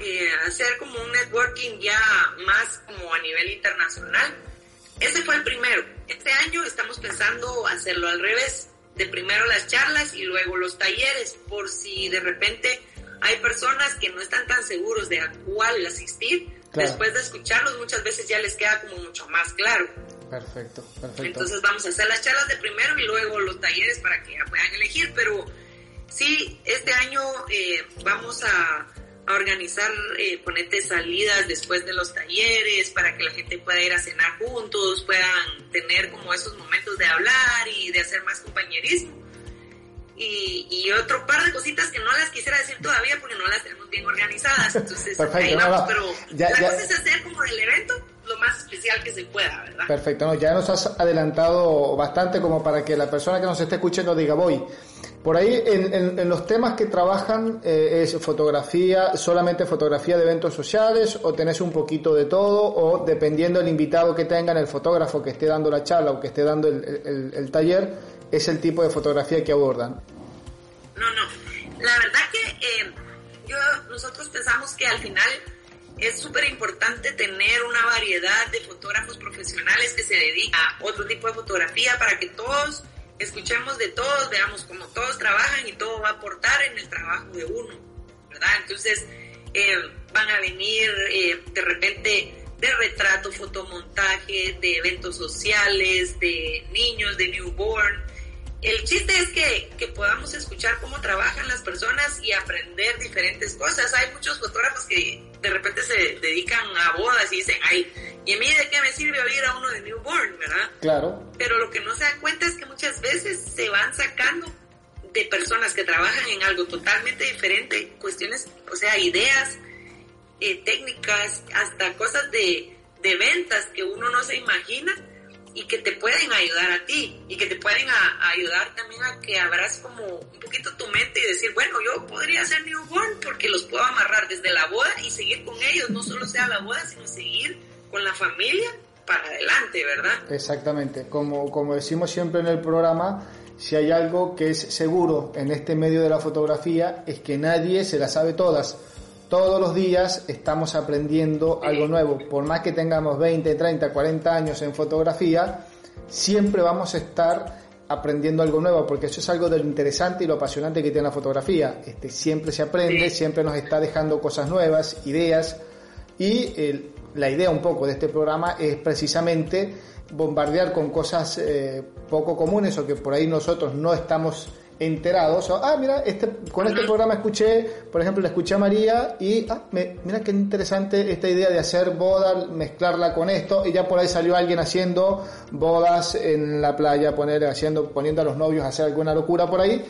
eh, hacer como un networking ya más como a nivel internacional. Ese fue el primero. Este año estamos pensando hacerlo al revés de primero las charlas y luego los talleres, por si de repente hay personas que no están tan seguros de a cuál asistir, después de escucharlos muchas veces ya les queda como mucho más claro. Perfecto, perfecto. Entonces vamos a hacer las charlas de primero y luego los talleres para que ya puedan elegir, pero sí, este año eh, vamos a a organizar, eh, ponete salidas después de los talleres para que la gente pueda ir a cenar juntos, puedan tener como esos momentos de hablar y de hacer más compañerismo. Y, y otro par de cositas que no las quisiera decir todavía porque no las tenemos bien organizadas. Entonces, ahí vamos, pero la cosa es hacer como el evento lo más especial que se pueda, ¿verdad? Perfecto, no, ya nos has adelantado bastante como para que la persona que nos esté escuchando diga, voy. Por ahí, en, los temas que trabajan, eh, ¿es fotografía, solamente fotografía de eventos sociales, o tenés un poquito de todo, o dependiendo del invitado que tengan, el fotógrafo que esté dando la charla o que esté dando el, taller, es el tipo de fotografía que abordan? No, no. La verdad que eh, yo, nosotros pensamos que al final es súper importante tener una variedad de fotógrafos profesionales que se dedican a otro tipo de fotografía para que todos escuchemos de todos, veamos cómo todos trabajan y todo va a aportar en el trabajo de uno, ¿verdad? Entonces eh, van a venir eh, de repente de retrato, fotomontaje, de eventos sociales, de niños, de newborn, el chiste es que, que, podamos escuchar cómo trabajan las personas y aprender diferentes cosas. Hay muchos fotógrafos que de repente se dedican a bodas y dicen, ay, ¿y a mí de qué me sirve oír a uno de newborn, verdad? Claro. Pero lo que no se dan cuenta es que muchas veces se van sacando de personas que trabajan en algo totalmente diferente, cuestiones, o sea, ideas, eh, técnicas, hasta cosas de, de ventas que uno no se imagina y que te pueden ayudar a ti y que te pueden ayudar también a que abras como un poquito tu mente y decir, bueno, yo podría ser newborn porque los puedo amarrar desde la boda y seguir con ellos, no solo sea la boda, sino seguir con la familia para adelante, ¿verdad? Exactamente, como, como decimos siempre en el programa, si hay algo que es seguro en este medio de la fotografía es que nadie se la sabe todas todos los días estamos aprendiendo algo nuevo. Por más que tengamos 20, 30, 40 años en fotografía, siempre vamos a estar aprendiendo algo nuevo, porque eso es algo de lo interesante y lo apasionante que tiene la fotografía. Este, siempre se aprende, siempre nos está dejando cosas nuevas, ideas, y la idea un poco de este programa es precisamente bombardear con cosas eh, poco comunes o que por ahí nosotros no estamos enterados. ah, mira, este, con este programa escuché, por ejemplo, le escuché a María y, ah, mira qué interesante esta idea de hacer boda, mezclarla con esto, y ya por ahí salió alguien haciendo bodas en la playa, poner, haciendo, poniendo a los novios a hacer alguna locura por ahí.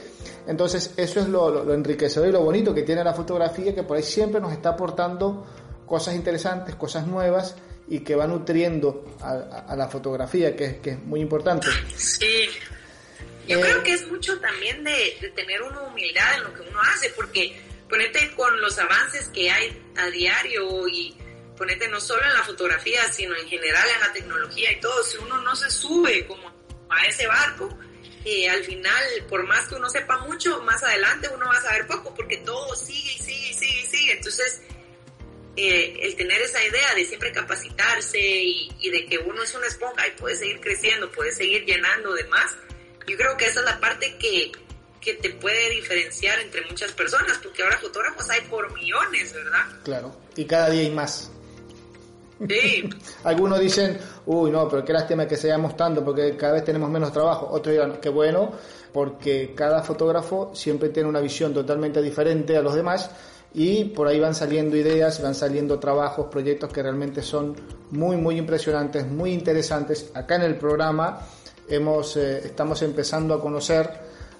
Entonces, eso es lo, lo, lo enriquecedor y lo bonito que tiene la fotografía, que por ahí siempre nos está aportando cosas interesantes, cosas nuevas y que va nutriendo a, la fotografía, que, que, es muy importante. Sí, yo creo eh, que es mucho también de, de, tener una humildad en lo que uno hace, porque ponete con los avances que hay a diario y ponete no solo en la fotografía, sino en general en la tecnología y todo, si uno no se sube como a ese barco, y al final, por más que uno sepa mucho, más adelante uno va a saber poco, porque todo sigue y sigue y sigue y sigue. Entonces, eh, el tener esa idea de siempre capacitarse y, y, de que uno es una esponja y puede seguir creciendo, puede seguir llenando de más, yo creo que esa es la parte que, que te puede diferenciar entre muchas personas, porque ahora fotógrafos hay por millones, ¿verdad? Claro, y cada día hay más. Sí. Algunos dicen, uy, no, pero qué lástima que seamos tanto porque cada vez tenemos menos trabajo. Otros dirán, qué bueno, porque cada fotógrafo siempre tiene una visión totalmente diferente a los demás y por ahí van saliendo ideas, van saliendo trabajos, proyectos que realmente son muy, muy impresionantes, muy interesantes. Acá en el programa eh, estamos empezando a conocer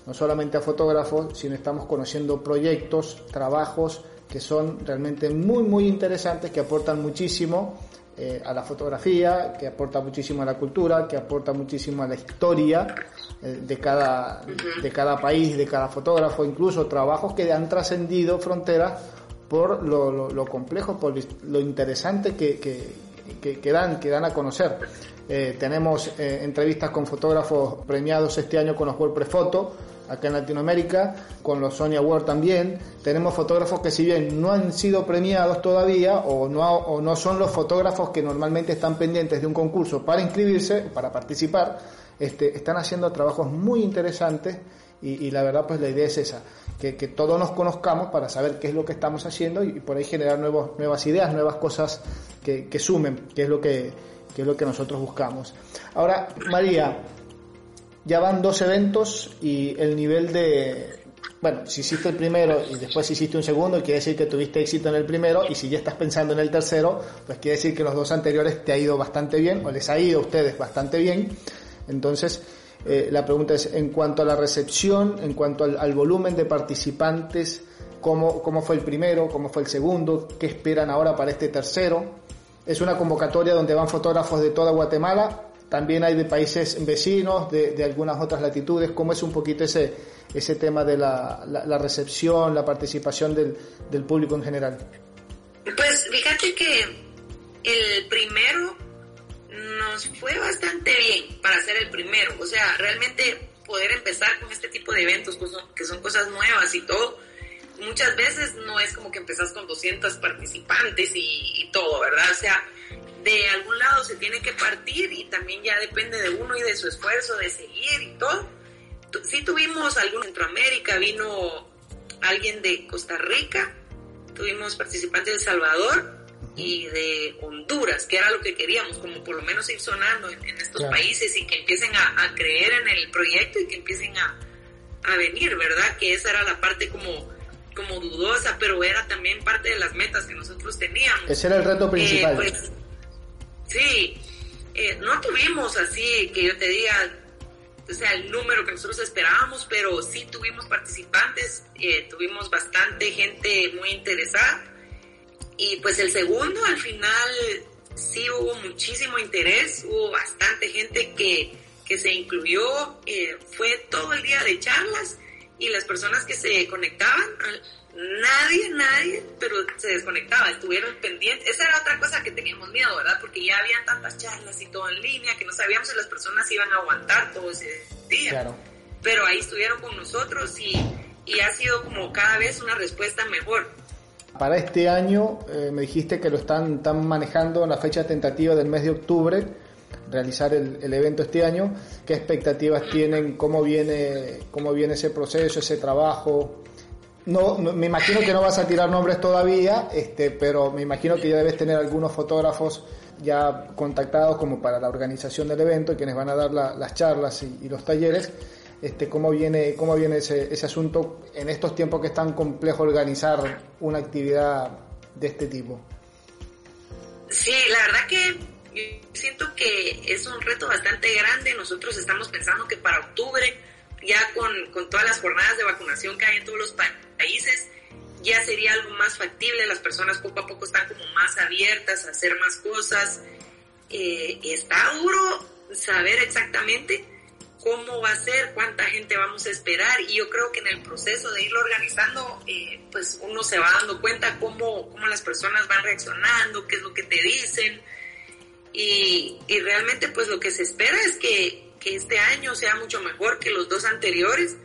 no solamente a fotógrafos, sino estamos conociendo proyectos, trabajos que son realmente muy, muy interesantes, que aportan muchísimo eh, a la fotografía, que aporta muchísimo a la cultura, que aporta muchísimo a la historia eh, de, cada, de cada país, de cada fotógrafo, incluso trabajos que han trascendido fronteras por lo, lo, complejo, por lo interesante que, que, que, dan, que dan a conocer. Eh, tenemos entrevistas con fotógrafos premiados este año con los WordPress Photo, acá en Latinoamérica, con los Sony Award también. Tenemos fotógrafos que si bien no han sido premiados todavía o no, o no son los fotógrafos que normalmente están pendientes de un concurso para inscribirse, para participar, este, están haciendo trabajos muy interesantes y, la verdad pues la idea es esa, que, todos nos conozcamos para saber qué es lo que estamos haciendo y, por ahí generar nuevos, nuevas ideas, nuevas cosas que, sumen, que es lo que, que es lo que nosotros buscamos. Ahora, María, ya van dos eventos y el nivel de... Bueno, si hiciste el primero y después hiciste un segundo, quiere decir que tuviste éxito en el primero y si ya estás pensando en el tercero, pues quiere decir que los dos anteriores te ha ido bastante bien o les ha ido a ustedes bastante bien. Entonces, eh, la pregunta es, en cuanto a la recepción, en cuanto al, volumen de participantes, ¿cómo, ¿cómo fue el primero? ¿Cómo fue el segundo? ¿Qué esperan ahora para este tercero? Es una convocatoria donde van fotógrafos de toda Guatemala también hay de países vecinos, de, algunas otras latitudes. ¿Cómo es un poquito ese, ese tema de la, la, recepción, la participación del, del, público en general? Pues fíjate que el primero nos fue bastante bien para ser el primero. O sea, realmente poder empezar con este tipo de eventos que son cosas nuevas y todo. Muchas veces no es como que empezás con 200 participantes y, y todo, ¿verdad? O sea, de algún lado se tiene que partir y también ya depende de uno y de su esfuerzo de seguir y todo. Sí tuvimos algún Centroamérica, vino alguien de Costa Rica, tuvimos participantes de El Salvador y de Honduras, que era lo que queríamos, como por lo menos ir sonando en, estos países y que empiecen a, creer en el proyecto y que empiecen a, a venir, ¿verdad? Que esa era la parte como como dudosa, pero era también parte de las metas que nosotros teníamos. Ese era el reto principal. Eh, pues, Sí, eh, no tuvimos así que yo te diga, o sea, el número que nosotros esperábamos, pero sí tuvimos participantes, eh, tuvimos bastante gente muy interesada. Y pues el segundo, al final, sí hubo muchísimo interés, hubo bastante gente que, que se incluyó, eh, fue todo el día de charlas y las personas que se conectaban nadie, nadie, pero se desconectaba, estuvieron pendientes. Esa era otra cosa que teníamos miedo, ¿verdad? Porque ya habían tantas charlas y todo en línea que no sabíamos si las personas iban a aguantar todo ese día. Claro. Pero ahí estuvieron con nosotros y, y ha sido como cada vez una respuesta mejor. Para este año eh, me dijiste que lo están, están manejando en la fecha tentativa del mes de octubre, realizar el, evento este año. ¿Qué expectativas tienen? ¿Cómo viene, ¿Cómo viene ese proceso, ese trabajo? No, me imagino que no vas a tirar nombres todavía, este, pero me imagino que ya debes tener algunos fotógrafos ya contactados como para la organización del evento, quienes van a dar las charlas y, los talleres. Este, ¿Cómo viene, cómo viene ese, ese asunto en estos tiempos que es tan complejo organizar una actividad de este tipo? Sí, la verdad que siento que es un reto bastante grande. Nosotros estamos pensando que para octubre ya con, con, todas las jornadas de vacunación que hay en todos los países, ya sería algo más factible, las personas poco a poco están como más abiertas a hacer más cosas. Eh, está duro saber exactamente cómo va a ser, cuánta gente vamos a esperar y yo creo que en el proceso de irlo organizando, eh, pues uno se va dando cuenta cómo, cómo las personas van reaccionando, qué es lo que te dicen y, y realmente pues lo que se espera es que, que este año sea mucho mejor que los dos anteriores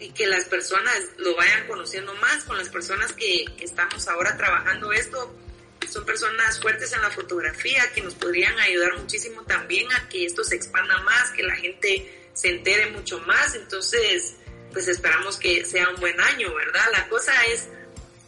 y que las personas lo vayan conociendo más con las personas que, que, estamos ahora trabajando esto. Son personas fuertes en la fotografía que nos podrían ayudar muchísimo también a que esto se expanda más, que la gente se entere mucho más. Entonces, pues esperamos que sea un buen año, ¿verdad? La cosa es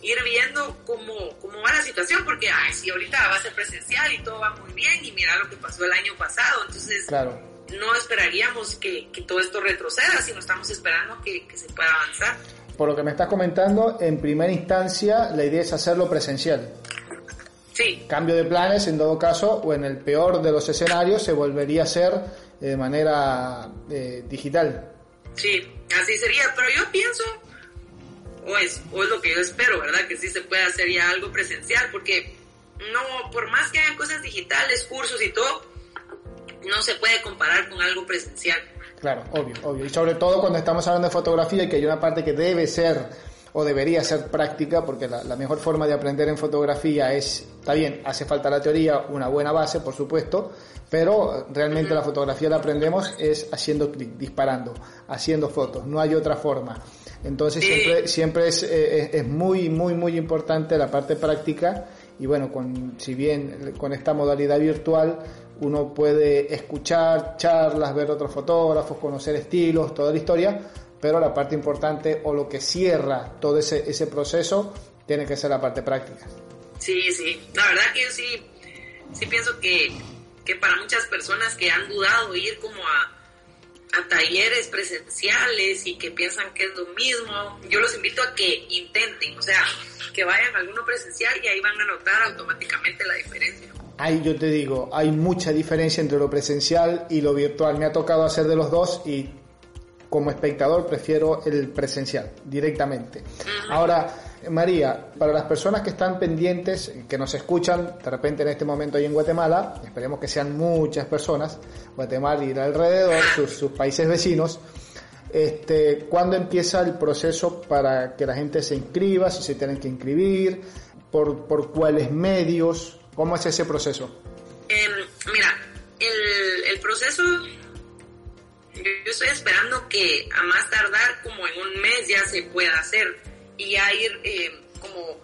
ir viendo cómo, cómo va la situación, porque, ay, si ahorita va a ser presencial y todo va muy bien, y mira lo que pasó el año pasado. Entonces, claro no esperaríamos que, que, todo esto retroceda, sino estamos esperando que, que, se pueda avanzar. Por lo que me estás comentando, en primera instancia la idea es hacerlo presencial. Sí. Cambio de planes, en todo caso, o en el peor de los escenarios, se volvería a hacer de manera eh, digital. Sí, así sería, pero yo pienso, o es, o es lo que yo espero, ¿verdad? Que sí se pueda hacer ya algo presencial, porque no, por más que hayan cosas digitales, cursos y todo, no se puede comparar con algo presencial. Claro, obvio, obvio. Y sobre todo cuando estamos hablando de fotografía, que hay una parte que debe ser o debería ser práctica, porque la, la, mejor forma de aprender en fotografía es, está bien, hace falta la teoría, una buena base, por supuesto, pero realmente la fotografía la aprendemos es haciendo clic, disparando, haciendo fotos, no hay otra forma. Entonces siempre, siempre es, es, es muy, muy, muy importante la parte práctica. Y bueno, con, si bien con esta modalidad virtual uno puede escuchar charlas, ver otros fotógrafos, conocer estilos, toda la historia, pero la parte importante o lo que cierra todo ese, ese proceso tiene que ser la parte práctica. Sí, sí, la verdad que yo sí, sí pienso que, que para muchas personas que han dudado ir como a, a talleres presenciales y que piensan que es lo mismo, yo los invito a que intenten, o sea, que vayan a alguno presencial y ahí van a notar automáticamente la diferencia. Ahí yo te digo, hay mucha diferencia entre lo presencial y lo virtual. Me ha tocado hacer de los dos y como espectador prefiero el presencial directamente. Ahora, María, para las personas que están pendientes, que nos escuchan de repente en este momento ahí en Guatemala, esperemos que sean muchas personas, Guatemala y alrededor, sus, sus países vecinos, este, ¿cuándo empieza el proceso para que la gente se inscriba, si se tienen que inscribir, por, por cuáles medios? ¿Cómo es ese proceso? Eh, mira, el, proceso, yo, estoy esperando que a más tardar como en un mes ya se pueda hacer y ya ir eh, como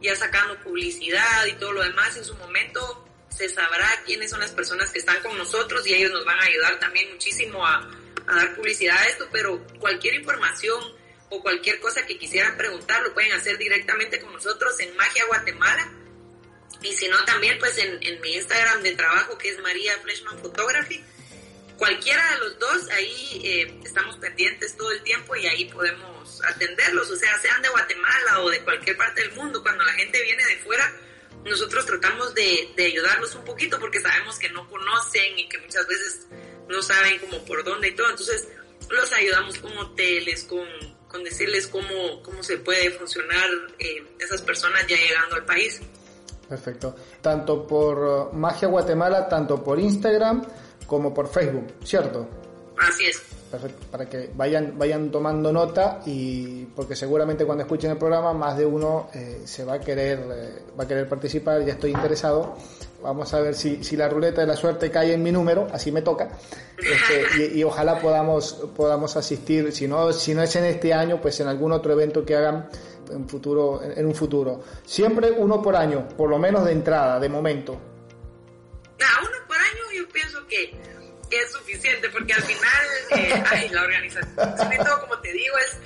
ya sacando publicidad y todo lo demás. En su momento se sabrá quiénes son las personas que están con nosotros y ellos nos van a ayudar también muchísimo a, a dar publicidad a esto, pero cualquier información o cualquier cosa que quisieran preguntar lo pueden hacer directamente con nosotros en Magia Guatemala y si no también pues en, en, mi Instagram de trabajo que es María Fleshman Photography cualquiera de los dos ahí eh, estamos pendientes todo el tiempo y ahí podemos atenderlos. O sea sean de Guatemala o de cualquier parte del mundo cuando la gente viene de fuera nosotros tratamos de, de ayudarlos un poquito porque sabemos que no conocen y que muchas veces no saben como por dónde y todo. Entonces los ayudamos con hoteles con, con decirles cómo, cómo se puede funcionar eh, esas personas ya llegando al país. Perfecto. Tanto por Magia Guatemala, tanto por Instagram como por Facebook, ¿cierto? Así es. Perfecto. Para que vayan, vayan tomando nota y porque seguramente cuando escuchen el programa más de uno eh, se va a querer, eh, va a querer participar, ya estoy interesado. Vamos a ver si, si la ruleta de la suerte cae en mi número, así me toca. Este, y, y, ojalá podamos, podamos asistir, si no, si no es en este año, pues en algún otro evento que hagan en futuro en un futuro siempre uno por año por lo menos de entrada de momento uno yo pienso que, que es suficiente porque al final eh, ay, la organización y todo como te digo es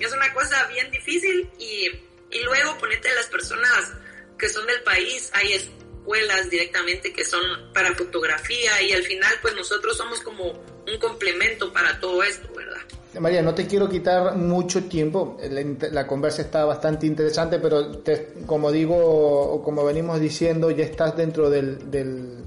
es una cosa bien difícil y, y luego ponerte a las personas que son del país hay escuelas directamente que son para fotografía y al final pues nosotros somos como un complemento para todo esto verdad María, no te quiero quitar mucho tiempo, la, la conversa está bastante interesante, pero te, como digo, como venimos diciendo, ya estás dentro del, del,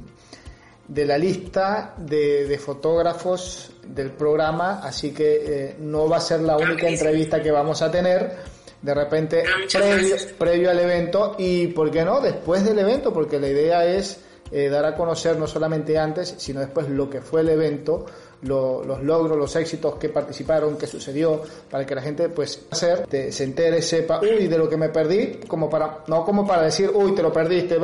de la lista de, de, fotógrafos del programa, así que eh, no va a ser la única entrevista que vamos a tener, de repente ah, previo, previo, al evento y, ¿por qué no?, después del evento, porque la idea es eh, dar a conocer no solamente antes, sino después lo que fue el evento, los logros, los éxitos que participaron, que sucedió, para que la gente pues hacer, se entere, sepa, uy, de lo que me perdí, como para, no como para decir, uy, te lo perdiste,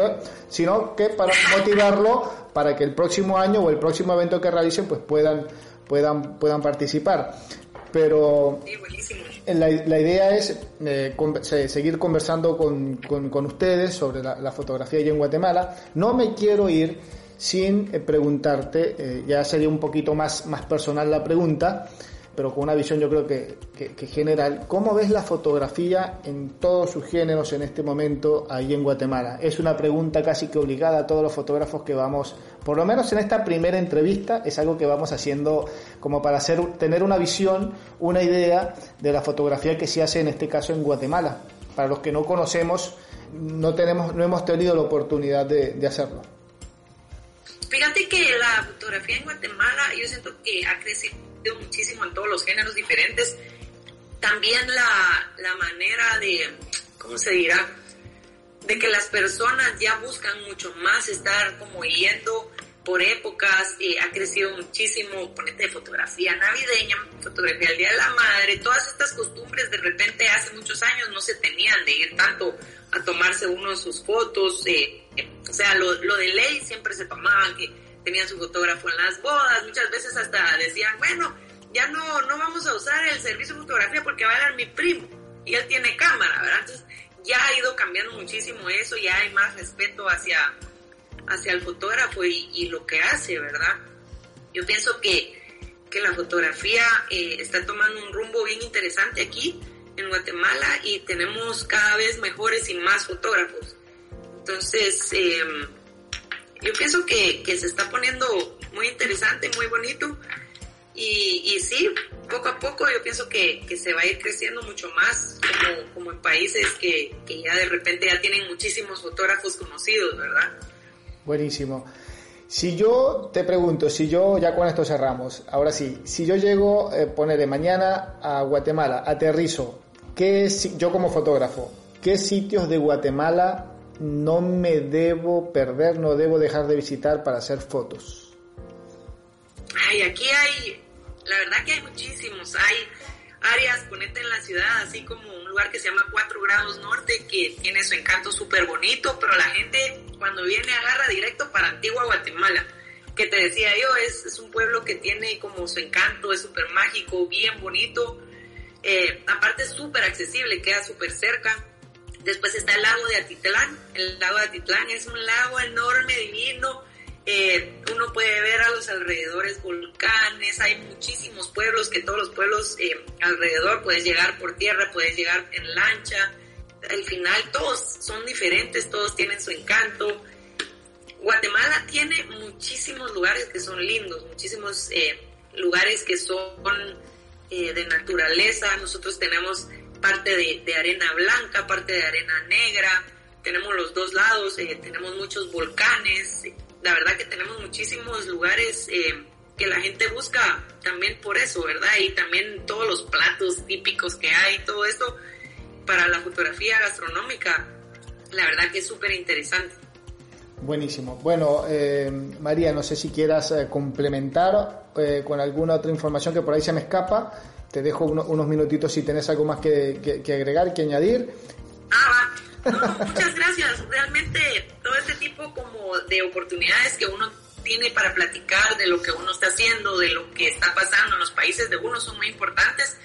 sino que para motivarlo para que el próximo año o el próximo evento que realicen pues puedan, puedan, puedan participar. Pero la, la idea es eh, seguir conversando con, con, ustedes sobre la, fotografía allí en Guatemala. No me quiero ir sin eh, preguntarte, eh, ya sería un poquito más, más personal la pregunta, pero con una visión yo creo que, que, general. ¿Cómo ves la fotografía en todos sus géneros en este momento ahí en Guatemala? Es una pregunta casi que obligada a todos los fotógrafos que vamos, por lo menos en esta primera entrevista, es algo que vamos haciendo como para hacer, tener una visión, una idea de la fotografía que se hace en este caso en Guatemala. Para los que no conocemos, no, tenemos, no hemos tenido la oportunidad de, de hacerlo. Fíjate que la fotografía en Guatemala yo siento que ha crecido muchísimo en todos los géneros diferentes. También la, la manera de, ¿cómo se dirá? De que las personas ya buscan mucho más estar como yendo por épocas, eh, ha crecido muchísimo, ponete fotografía navideña, fotografía del Día de la Madre, todas estas costumbres de repente hace muchos años no se tenían de ir tanto a tomarse uno de sus fotos, eh, o sea, lo, lo de ley siempre se tomaban que tenían su fotógrafo en las bodas, muchas veces hasta decían, bueno, ya no, no vamos a usar el servicio de fotografía porque va a dar mi primo y él tiene cámara, ¿verdad? Entonces ya ha ido cambiando muchísimo eso, ya hay más respeto hacia, hacia el fotógrafo y, lo que hace, ¿verdad? Yo pienso que, que la fotografía eh, está tomando un rumbo bien interesante aquí en Guatemala y tenemos cada vez mejores y más fotógrafos. Entonces, eh, yo pienso que, se está poniendo muy interesante, muy bonito. Y, sí, poco a poco yo pienso que, se va a ir creciendo mucho más, como, en países que, ya de repente ya tienen muchísimos fotógrafos conocidos, ¿verdad? Buenísimo. Si yo te pregunto, si yo, ya con esto cerramos, ahora sí, si yo llego, eh, poner de mañana a Guatemala, aterrizo, ¿qué, yo como fotógrafo, qué sitios de Guatemala no me debo perder, no debo dejar de visitar para hacer fotos? Ay, aquí hay, la verdad que hay muchísimos. Hay áreas, ponete en la ciudad, así como un lugar que se llama 4 grados norte, que tiene su encanto súper bonito, pero la gente cuando viene agarra directo para Antigua Guatemala, que te decía yo, es, es un pueblo que tiene como su encanto, es súper mágico, bien bonito. Eh, aparte es súper accesible, queda súper cerca Después está el lago de Atitlán. El lago de Atitlán es un lago enorme, divino. Eh, uno puede ver a los alrededores volcanes, hay muchísimos pueblos, que todos los pueblos eh, alrededor puedes llegar por tierra, puedes llegar en lancha. Al final todos son diferentes, todos tienen su encanto. Guatemala tiene muchísimos lugares que son lindos, muchísimos eh, lugares que son de naturaleza. Nosotros tenemos parte de, arena blanca, parte de arena negra, tenemos los dos lados, eh, tenemos muchos volcanes, la verdad que tenemos muchísimos lugares eh, que la gente busca también por eso, ¿verdad? Y también todos los platos típicos que hay, todo esto para la fotografía gastronómica, la verdad que es súper interesante. Buenísimo. Bueno, eh, María, no sé si quieras complementar con alguna otra información que por ahí se me escapa te dejo unos minutitos si tenés algo más que, agregar, que añadir. Ah, va. muchas gracias. Realmente todo este tipo como de oportunidades que uno tiene para platicar de lo que uno está haciendo, de lo que está pasando en los países de uno son muy importantes.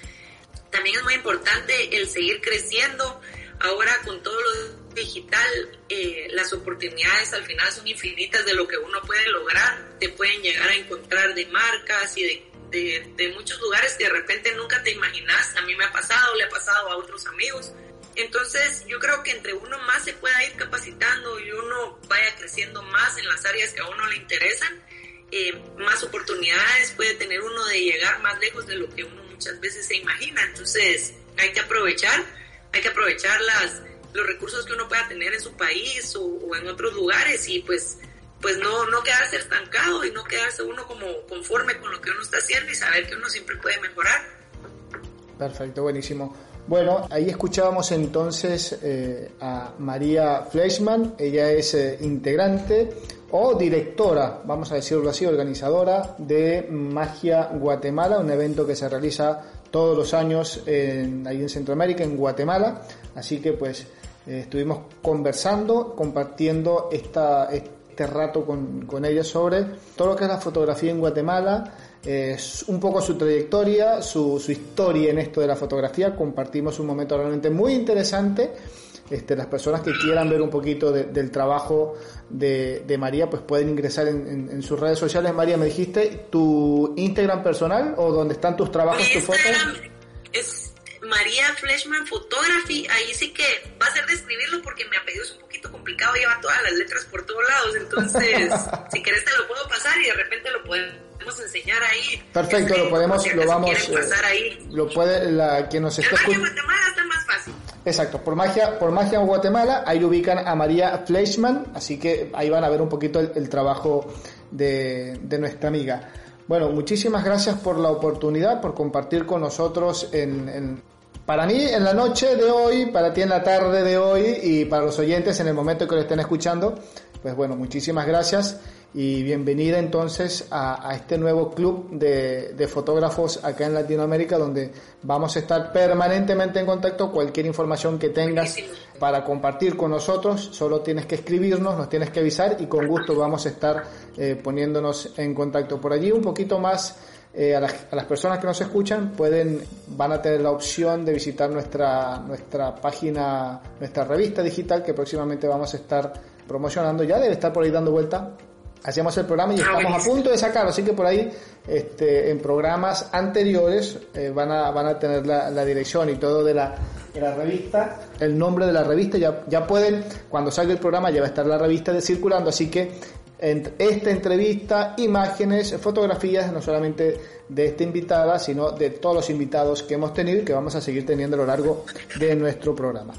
También es muy importante el seguir creciendo. Ahora con todo lo digital, eh, las oportunidades al final son infinitas de lo que uno puede lograr. Te pueden llegar a encontrar de marcas y de de, muchos lugares que de repente nunca te imaginas. A mí me ha pasado, le ha pasado a otros amigos. Entonces yo creo que entre uno más se pueda ir capacitando y uno vaya creciendo más en las áreas que a uno le interesan, eh, más oportunidades puede tener uno de llegar más lejos de lo que uno muchas veces se imagina. Entonces hay que aprovechar, hay que aprovechar las, los recursos que uno pueda tener en su país o, o en otros lugares y pues pues no, no quedarse estancado y no quedarse uno como conforme con lo que uno está haciendo y saber que uno siempre puede mejorar. Perfecto, buenísimo. Bueno, ahí escuchábamos entonces eh, a María Fleischmann, ella es eh, integrante o directora, vamos a decirlo así, organizadora de Magia Guatemala, un evento que se realiza todos los años en, ahí en Centroamérica, en Guatemala. Así que pues eh, estuvimos conversando, compartiendo esta, este rato con, con ella sobre todo lo que es la fotografía en Guatemala, un poco su trayectoria, su, su, historia en esto de la fotografía. Compartimos un momento realmente muy interesante. Este, las personas que quieran ver un poquito del trabajo de, de, María, pues pueden ingresar en, en, sus redes sociales. María, me dijiste tu Instagram personal o donde están tus trabajos, tus fotos. Es María Fleshman Photography. Ahí sí que va a ser de escribirlo porque mi apellido es un poquito complicado, lleva todas las letras por todos lados. Entonces, si querés te lo puedo pasar y de repente lo pueden enseñar ahí. Perfecto, lo podemos, lo vamos, pasar ahí. lo puede, la, quien nos está escuchando. Más fácil. Exacto, por magia, por magia Guatemala, ahí ubican a María Fleischmann, así que ahí van a ver un poquito el, trabajo de, de, nuestra amiga. Bueno, muchísimas gracias por la oportunidad, por compartir con nosotros en, en, para mí en la noche de hoy, para ti en la tarde de hoy y para los oyentes en el momento que lo estén escuchando. Pues bueno, muchísimas gracias y bienvenida entonces a, este nuevo club de, fotógrafos acá en Latinoamérica donde vamos a estar permanentemente en contacto. Cualquier información que tengas para compartir con nosotros, solo tienes que escribirnos, nos tienes que avisar y con gusto vamos a estar eh, poniéndonos en contacto por allí un poquito más. Eh, a, las, a, las, personas que nos escuchan pueden van a tener la opción de visitar nuestra nuestra página nuestra revista digital que próximamente vamos a estar promocionando. Ya debe estar por ahí dando vuelta. Hacíamos el programa y ah, estamos a punto de sacarlo, así que por ahí este, en programas anteriores eh, van, a, van a tener la, dirección y todo de la, de la, revista, el nombre de la revista, ya, ya pueden, cuando salga el programa ya va a estar la revista de circulando, así que en esta entrevista, imágenes, fotografías, no solamente de esta invitada, sino de todos los invitados que hemos tenido y que vamos a seguir teniendo a lo largo de nuestro programa.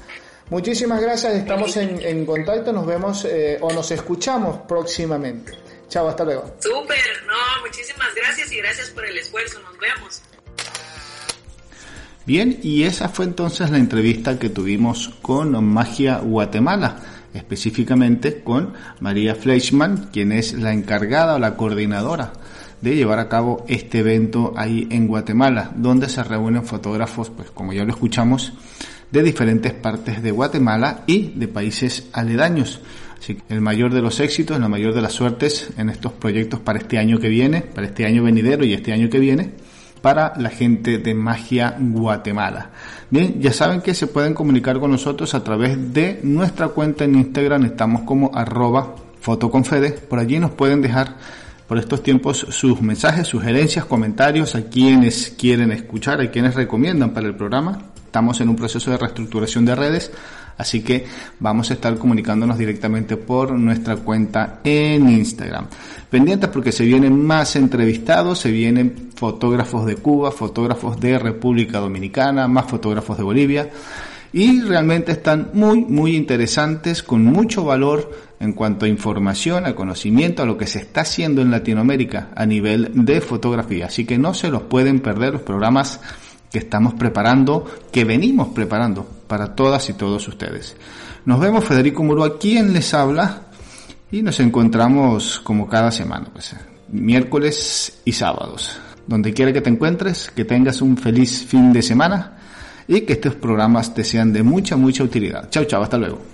Muchísimas gracias, estamos en, contacto, nos vemos eh, o nos escuchamos próximamente. Chao, hasta luego. Súper, no, muchísimas gracias y gracias por el esfuerzo, nos vemos. Bien, y esa fue entonces la entrevista que tuvimos con Magia Guatemala, específicamente con María Fleischmann, quien es la encargada o la coordinadora de llevar a cabo este evento ahí en Guatemala, donde se reúnen fotógrafos, pues como ya lo escuchamos, de diferentes partes de Guatemala y de países aledaños. Así que el mayor de los éxitos, la mayor de las suertes en estos proyectos para este año que viene, para este año venidero y este año que viene, para la gente de Magia Guatemala. Bien, ya saben que se pueden comunicar con nosotros a través de nuestra cuenta en Instagram, estamos como arroba fotoconfede, por allí nos pueden dejar por estos tiempos sus mensajes, sugerencias, comentarios a quienes quieren escuchar, a quienes recomiendan para el programa. Estamos en un proceso de reestructuración de redes, así que vamos a estar comunicándonos directamente por nuestra cuenta en Instagram. Pendientes porque se vienen más entrevistados, se vienen fotógrafos de Cuba, fotógrafos de República Dominicana, más fotógrafos de Bolivia y realmente están muy, muy interesantes, con mucho valor en cuanto a información, a conocimiento, a lo que se está haciendo en Latinoamérica a nivel de fotografía. Así que no se los pueden perder los programas que estamos preparando, que venimos preparando para todas y todos ustedes. Nos vemos Federico Muro, quien les habla, y nos encontramos como cada semana, pues, miércoles y sábados. Donde quiera que te encuentres, que tengas un feliz fin de semana y que estos programas te sean de mucha, mucha utilidad. Chao, chao, hasta luego.